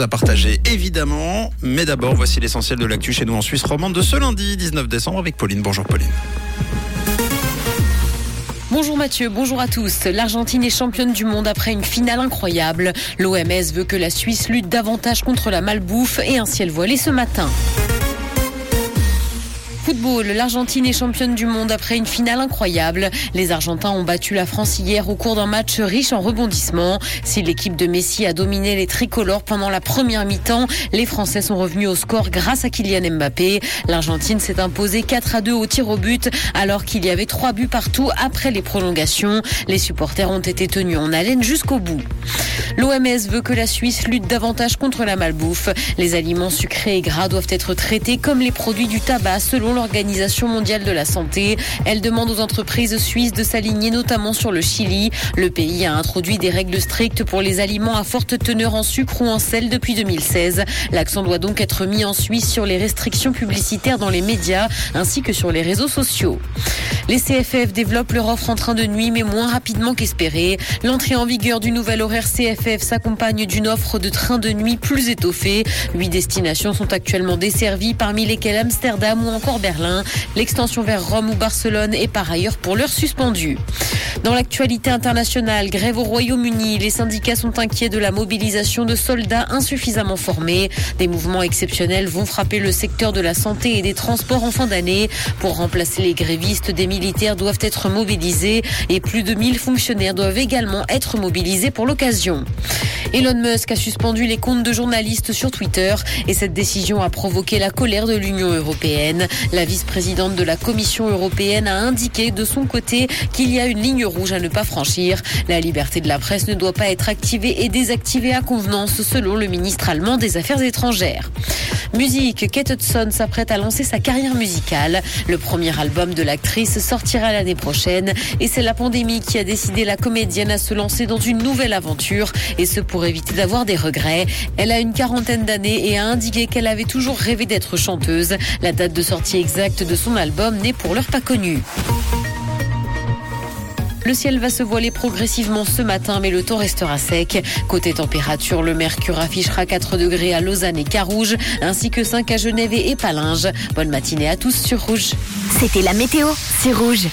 à partager évidemment, mais d'abord voici l'essentiel de l'actu chez nous en Suisse romande de ce lundi 19 décembre avec Pauline. Bonjour Pauline. Bonjour Mathieu, bonjour à tous. L'Argentine est championne du monde après une finale incroyable. L'OMS veut que la Suisse lutte davantage contre la malbouffe et un ciel voilé ce matin. Football, l'Argentine est championne du monde après une finale incroyable. Les Argentins ont battu la France hier au cours d'un match riche en rebondissements. Si l'équipe de Messi a dominé les tricolores pendant la première mi-temps, les Français sont revenus au score grâce à Kylian Mbappé. L'Argentine s'est imposée 4 à 2 au tir au but alors qu'il y avait trois buts partout après les prolongations. Les supporters ont été tenus en haleine jusqu'au bout. L'OMS veut que la Suisse lutte davantage contre la malbouffe. Les aliments sucrés et gras doivent être traités comme les produits du tabac selon l'Organisation mondiale de la santé. Elle demande aux entreprises suisses de s'aligner notamment sur le Chili. Le pays a introduit des règles strictes pour les aliments à forte teneur en sucre ou en sel depuis 2016. L'accent doit donc être mis en Suisse sur les restrictions publicitaires dans les médias ainsi que sur les réseaux sociaux. Les CFF développent leur offre en train de nuit, mais moins rapidement qu'espéré. L'entrée en vigueur du nouvel horaire CFF s'accompagne d'une offre de train de nuit plus étoffée. Huit destinations sont actuellement desservies, parmi lesquelles Amsterdam ou encore Berlin. L'extension vers Rome ou Barcelone est par ailleurs pour l'heure suspendue. Dans l'actualité internationale, grève au Royaume-Uni, les syndicats sont inquiets de la mobilisation de soldats insuffisamment formés. Des mouvements exceptionnels vont frapper le secteur de la santé et des transports en fin d'année. Pour remplacer les grévistes, des militaires doivent être mobilisés et plus de 1000 fonctionnaires doivent également être mobilisés pour l'occasion. Elon Musk a suspendu les comptes de journalistes sur Twitter et cette décision a provoqué la colère de l'Union européenne. Vice-présidente de la Commission européenne a indiqué de son côté qu'il y a une ligne rouge à ne pas franchir. La liberté de la presse ne doit pas être activée et désactivée à convenance selon le ministre allemand des Affaires étrangères. Musique, Kate Hudson s'apprête à lancer sa carrière musicale. Le premier album de l'actrice sortira l'année prochaine et c'est la pandémie qui a décidé la comédienne à se lancer dans une nouvelle aventure et ce pour éviter d'avoir des regrets. Elle a une quarantaine d'années et a indiqué qu'elle avait toujours rêvé d'être chanteuse. La date de sortie de son album n'est pour l'heure pas. Le ciel va se voiler progressivement ce matin, mais le temps restera sec. Côté température, le mercure affichera 4 degrés à Lausanne et Carouge, ainsi que 5 à Genève et Palinges. Bonne matinée à tous sur Rouge. C'était la météo, c'est Rouge.